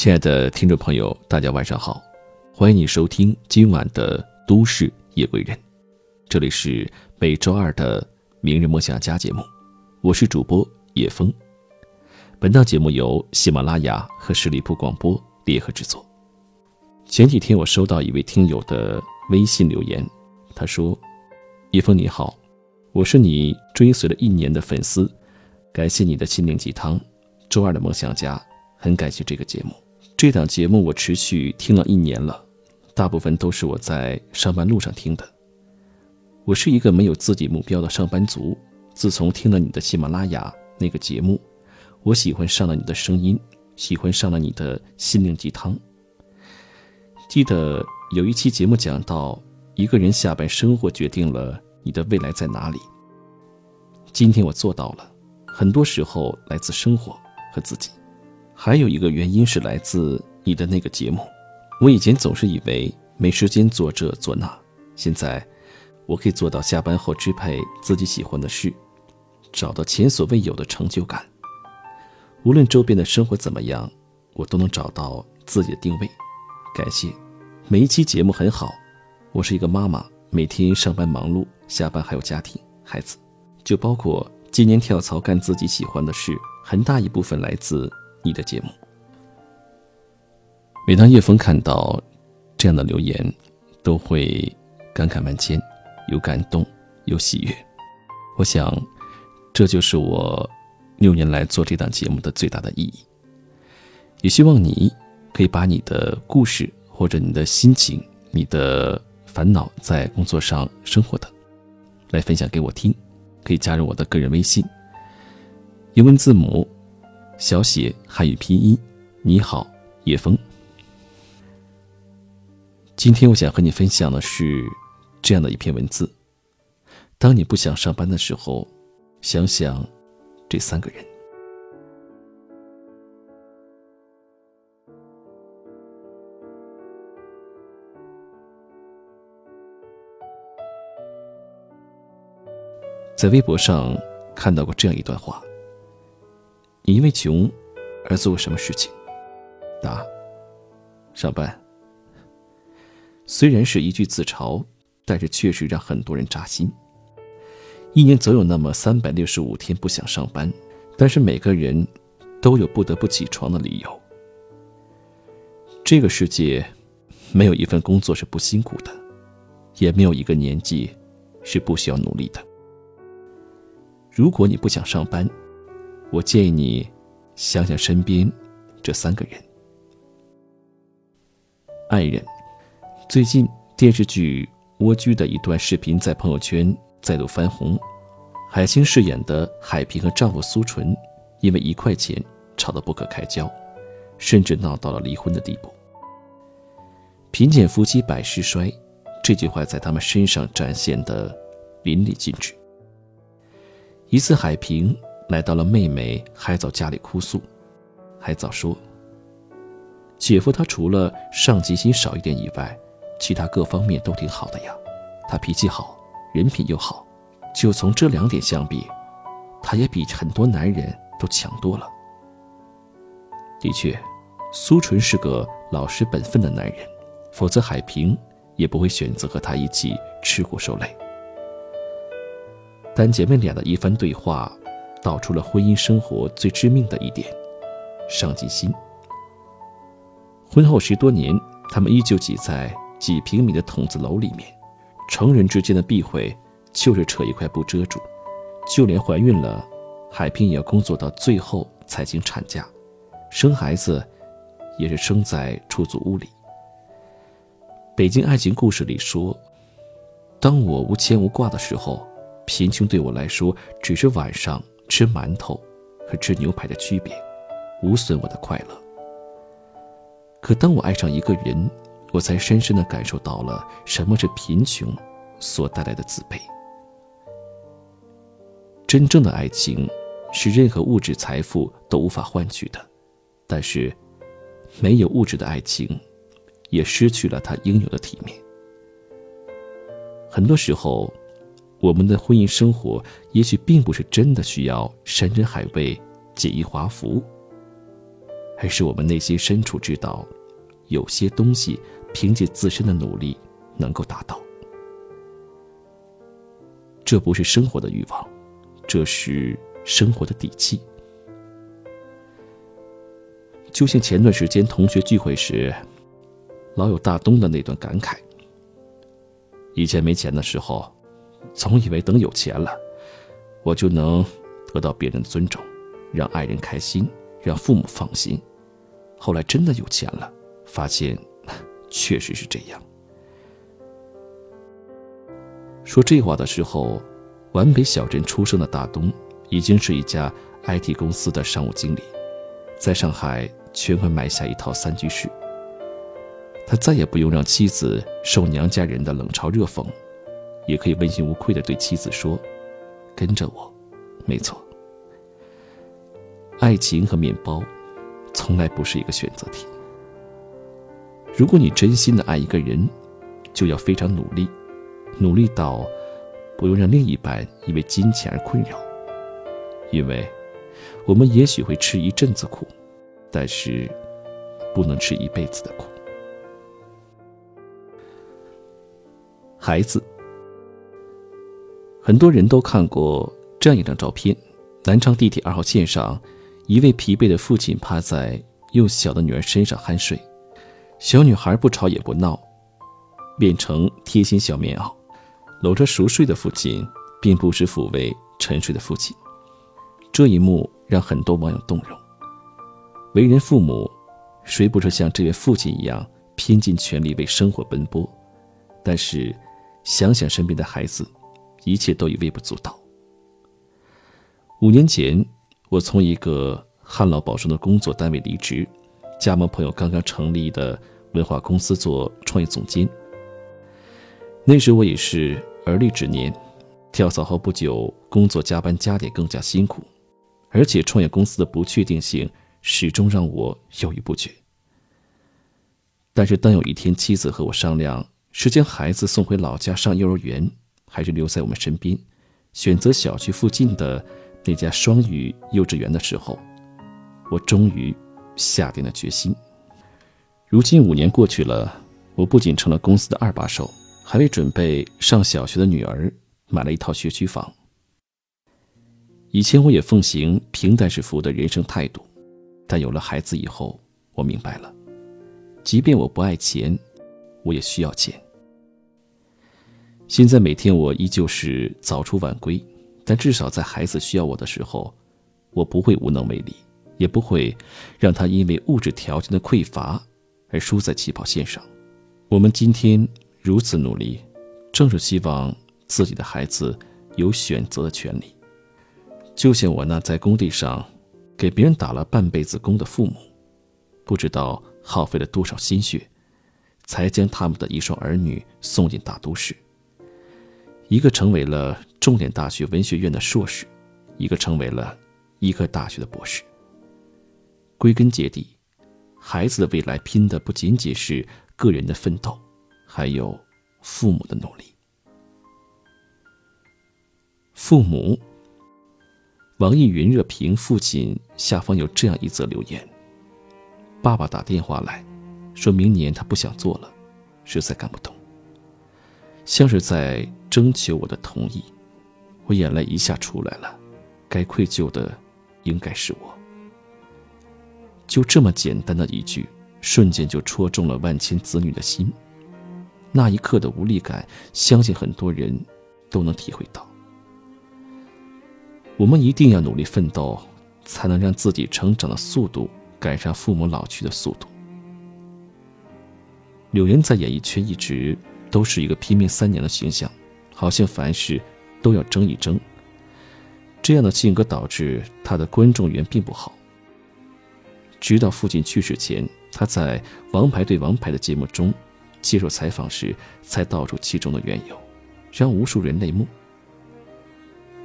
亲爱的听众朋友，大家晚上好，欢迎你收听今晚的《都市夜归人》，这里是每周二的《明日梦想家》节目，我是主播叶峰。本档节目由喜马拉雅和十里铺广播联合制作。前几天我收到一位听友的微信留言，他说：“叶峰你好，我是你追随了一年的粉丝，感谢你的心灵鸡汤，周二的梦想家。”很感谢这个节目，这档节目我持续听了一年了，大部分都是我在上班路上听的。我是一个没有自己目标的上班族，自从听了你的喜马拉雅那个节目，我喜欢上了你的声音，喜欢上了你的心灵鸡汤。记得有一期节目讲到，一个人下班生活决定了你的未来在哪里。今天我做到了，很多时候来自生活和自己。还有一个原因是来自你的那个节目。我以前总是以为没时间做这做那，现在我可以做到下班后支配自己喜欢的事，找到前所未有的成就感。无论周边的生活怎么样，我都能找到自己的定位。感谢，每一期节目很好。我是一个妈妈，每天上班忙碌，下班还有家庭孩子，就包括今年跳槽干自己喜欢的事，很大一部分来自。你的节目，每当叶枫看到这样的留言，都会感慨万千，有感动，有喜悦。我想，这就是我六年来做这档节目的最大的意义。也希望你可以把你的故事，或者你的心情、你的烦恼，在工作上、生活的，来分享给我听。可以加入我的个人微信，英文字母。小写汉语拼音，你好，叶枫。今天我想和你分享的是这样的一篇文字：当你不想上班的时候，想想这三个人。在微博上看到过这样一段话。你因为穷而做过什么事情？答：上班。虽然是一句自嘲，但是确实让很多人扎心。一年总有那么三百六十五天不想上班，但是每个人都有不得不起床的理由。这个世界没有一份工作是不辛苦的，也没有一个年纪是不需要努力的。如果你不想上班，我建议你想想身边这三个人。爱人，最近电视剧《蜗居》的一段视频在朋友圈再度翻红。海清饰演的海平和丈夫苏纯，因为一块钱吵得不可开交，甚至闹到了离婚的地步。贫贱夫妻百事衰，这句话在他们身上展现的淋漓尽致。一次，海平。来到了妹妹海藻家里哭诉，海藻说：“姐夫他除了上进心少一点以外，其他各方面都挺好的呀。他脾气好，人品又好，就从这两点相比，他也比很多男人都强多了。的确，苏纯是个老实本分的男人，否则海平也不会选择和他一起吃苦受累。但姐妹俩的一番对话。”道出了婚姻生活最致命的一点：上进心。婚后十多年，他们依旧挤在几平米的筒子楼里面，成人之间的避讳就是扯一块布遮住。就连怀孕了，海平也要工作到最后才请产假，生孩子也是生在出租屋里。《北京爱情故事》里说：“当我无牵无挂的时候，贫穷对我来说只是晚上。”吃馒头和吃牛排的区别，无损我的快乐。可当我爱上一个人，我才深深的感受到了什么是贫穷所带来的自卑。真正的爱情，是任何物质财富都无法换取的，但是，没有物质的爱情，也失去了它应有的体面。很多时候。我们的婚姻生活也许并不是真的需要山珍海味、锦衣华服，还是我们内心深处知道，有些东西凭借自身的努力能够达到？这不是生活的欲望，这是生活的底气。就像前段时间同学聚会时，老有大东的那段感慨：以前没钱的时候，总以为等有钱了，我就能得到别人的尊重，让爱人开心，让父母放心。后来真的有钱了，发现确实是这样。说这话的时候，皖北小镇出生的大东，已经是一家 IT 公司的商务经理，在上海。全款买下一套三居室。他再也不用让妻子受娘家人的冷嘲热讽，也可以问心无愧地对妻子说：“跟着我，没错。爱情和面包，从来不是一个选择题。如果你真心的爱一个人，就要非常努力，努力到不用让另一半因为金钱而困扰，因为我们也许会吃一阵子苦。”但是，不能吃一辈子的苦。孩子，很多人都看过这样一张照片：南昌地铁二号线上，一位疲惫的父亲趴在幼小的女儿身上酣睡，小女孩不吵也不闹，变成贴心小棉袄，搂着熟睡的父亲，并不时抚慰沉睡的父亲。这一幕让很多网友动容。为人父母，谁不是像这位父亲一样拼尽全力为生活奔波？但是，想想身边的孩子，一切都已微不足道。五年前，我从一个旱涝保收的工作单位离职，加盟朋友刚刚成立的文化公司做创业总监。那时我已是而立之年，跳槽后不久，工作加班加点更加辛苦，而且创业公司的不确定性。始终让我犹豫不决。但是，当有一天妻子和我商量是将孩子送回老家上幼儿园，还是留在我们身边，选择小区附近的那家双语幼稚园的时候，我终于下定了决心。如今五年过去了，我不仅成了公司的二把手，还为准备上小学的女儿买了一套学区房。以前我也奉行平淡是福的人生态度。但有了孩子以后，我明白了，即便我不爱钱，我也需要钱。现在每天我依旧是早出晚归，但至少在孩子需要我的时候，我不会无能为力，也不会让他因为物质条件的匮乏而输在起跑线上。我们今天如此努力，正是希望自己的孩子有选择的权利。就像我那在工地上。给别人打了半辈子工的父母，不知道耗费了多少心血，才将他们的一双儿女送进大都市。一个成为了重点大学文学院的硕士，一个成为了医科大学的博士。归根结底，孩子的未来拼的不仅仅是个人的奋斗，还有父母的努力。父母。网易云热评父亲下方有这样一则留言：“爸爸打电话来，说明年他不想做了，实在干不动，像是在征求我的同意。我眼泪一下出来了，该愧疚的应该是我。就这么简单的一句，瞬间就戳中了万千子女的心。那一刻的无力感，相信很多人都能体会到。”我们一定要努力奋斗，才能让自己成长的速度赶上父母老去的速度。柳岩在演艺圈一直都是一个拼命三娘的形象，好像凡事都要争一争。这样的性格导致他的观众缘并不好。直到父亲去世前，他在《王牌对王牌》的节目中接受采访时，才道出其中的缘由，让无数人泪目。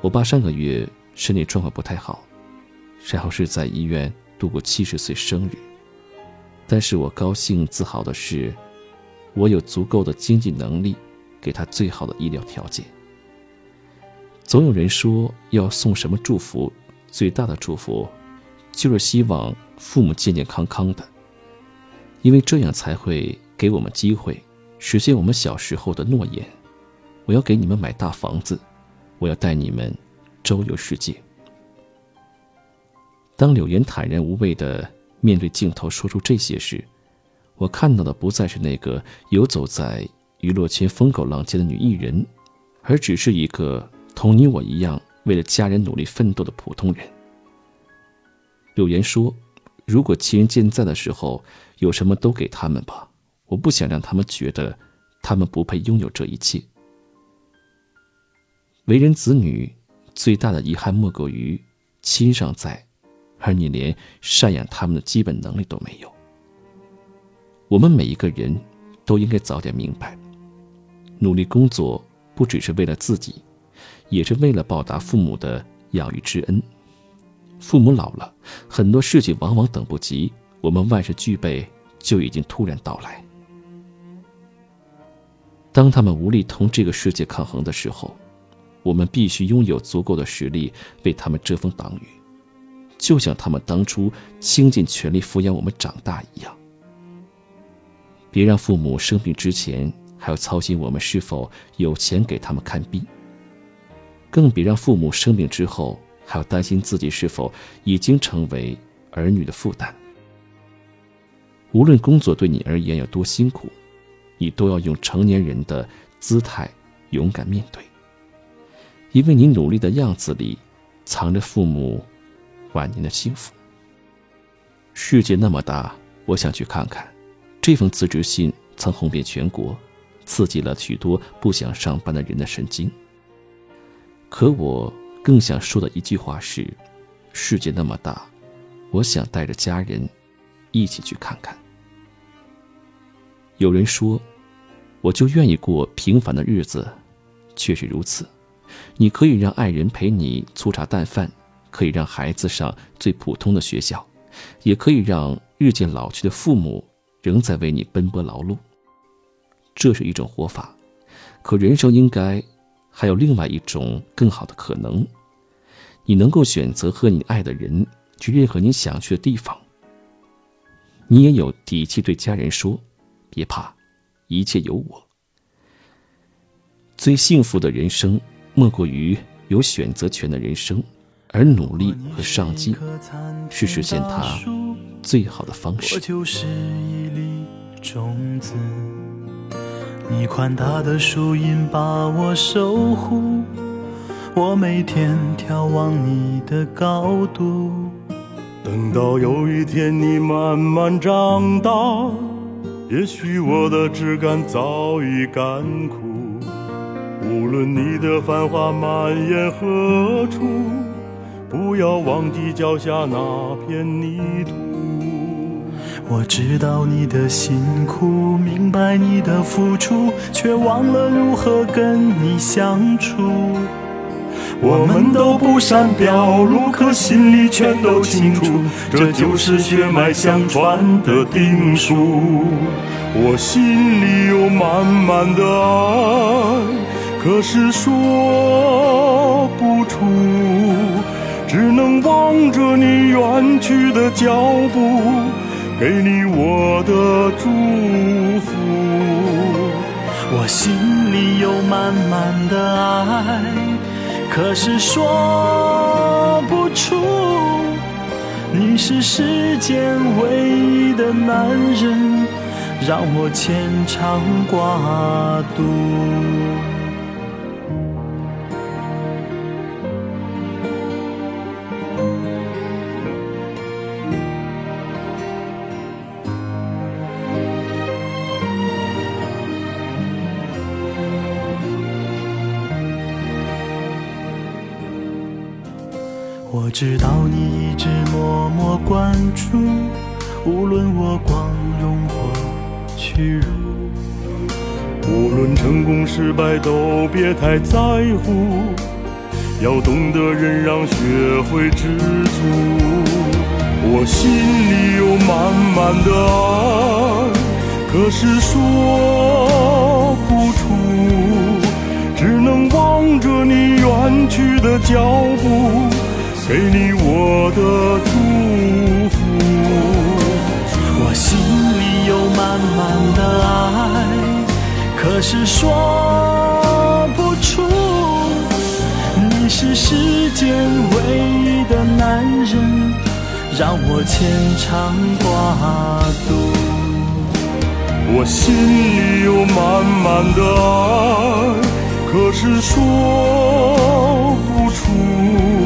我爸上个月身体状况不太好，然后是在医院度过七十岁生日。但是我高兴自豪的是，我有足够的经济能力，给他最好的医疗条件。总有人说要送什么祝福，最大的祝福，就是希望父母健健康康的，因为这样才会给我们机会实现我们小时候的诺言。我要给你们买大房子，我要带你们周游世界。当柳岩坦然无畏的面对镜头说出这些时，我看到的不再是那个游走在娱乐圈风口浪尖的女艺人，而只是一个同你我一样为了家人努力奋斗的普通人。柳岩说：“如果亲人健在的时候，有什么都给他们吧，我不想让他们觉得他们不配拥有这一切。”为人子女，最大的遗憾莫过于亲尚在，而你连赡养他们的基本能力都没有。我们每一个人都应该早点明白，努力工作不只是为了自己，也是为了报答父母的养育之恩。父母老了，很多事情往往等不及，我们万事俱备就已经突然到来。当他们无力同这个世界抗衡的时候，我们必须拥有足够的实力为他们遮风挡雨，就像他们当初倾尽全力抚养我们长大一样。别让父母生病之前还要操心我们是否有钱给他们看病，更别让父母生病之后还要担心自己是否已经成为儿女的负担。无论工作对你而言有多辛苦，你都要用成年人的姿态勇敢面对，因为你努力的样子里藏着父母晚年的幸福。世界那么大，我想去看看。这封辞职信曾红遍全国，刺激了许多不想上班的人的神经。可我更想说的一句话是：世界那么大，我想带着家人一起去看看。有人说，我就愿意过平凡的日子，确实如此。你可以让爱人陪你粗茶淡饭，可以让孩子上最普通的学校，也可以让日渐老去的父母。仍在为你奔波劳碌，这是一种活法。可人生应该还有另外一种更好的可能。你能够选择和你爱的人去任何你想去的地方。你也有底气对家人说：“别怕，一切有我。”最幸福的人生，莫过于有选择权的人生，而努力和上进是实现它。最好的方式。我就是一粒种子，你宽大的树荫把我守护，我每天眺望你的高度。等到有一天你慢慢长大，也许我的枝干早已干枯。无论你的繁华蔓延何处，不要忘记脚下那片泥土。我知道你的辛苦，明白你的付出，却忘了如何跟你相处。我们都不善表露，可心里全都清楚，这就是血脉相传的定数。我心里有满满的爱，可是说不出，只能望着你远去的脚步。给你我的祝福，我心里有满满的爱，可是说不出。你是世间唯一的男人，让我牵肠挂肚。知道你一直默默关注，无论我光荣或屈辱，无论成功失败都别太在乎，要懂得忍让，学会知足。我心里有满满的爱，可是说不出，只能望着你远去的脚步。给你我的祝福我心里有满满的爱可是说不出你是世间唯一的男人让我牵肠挂肚。我心里有满满的爱可是说不出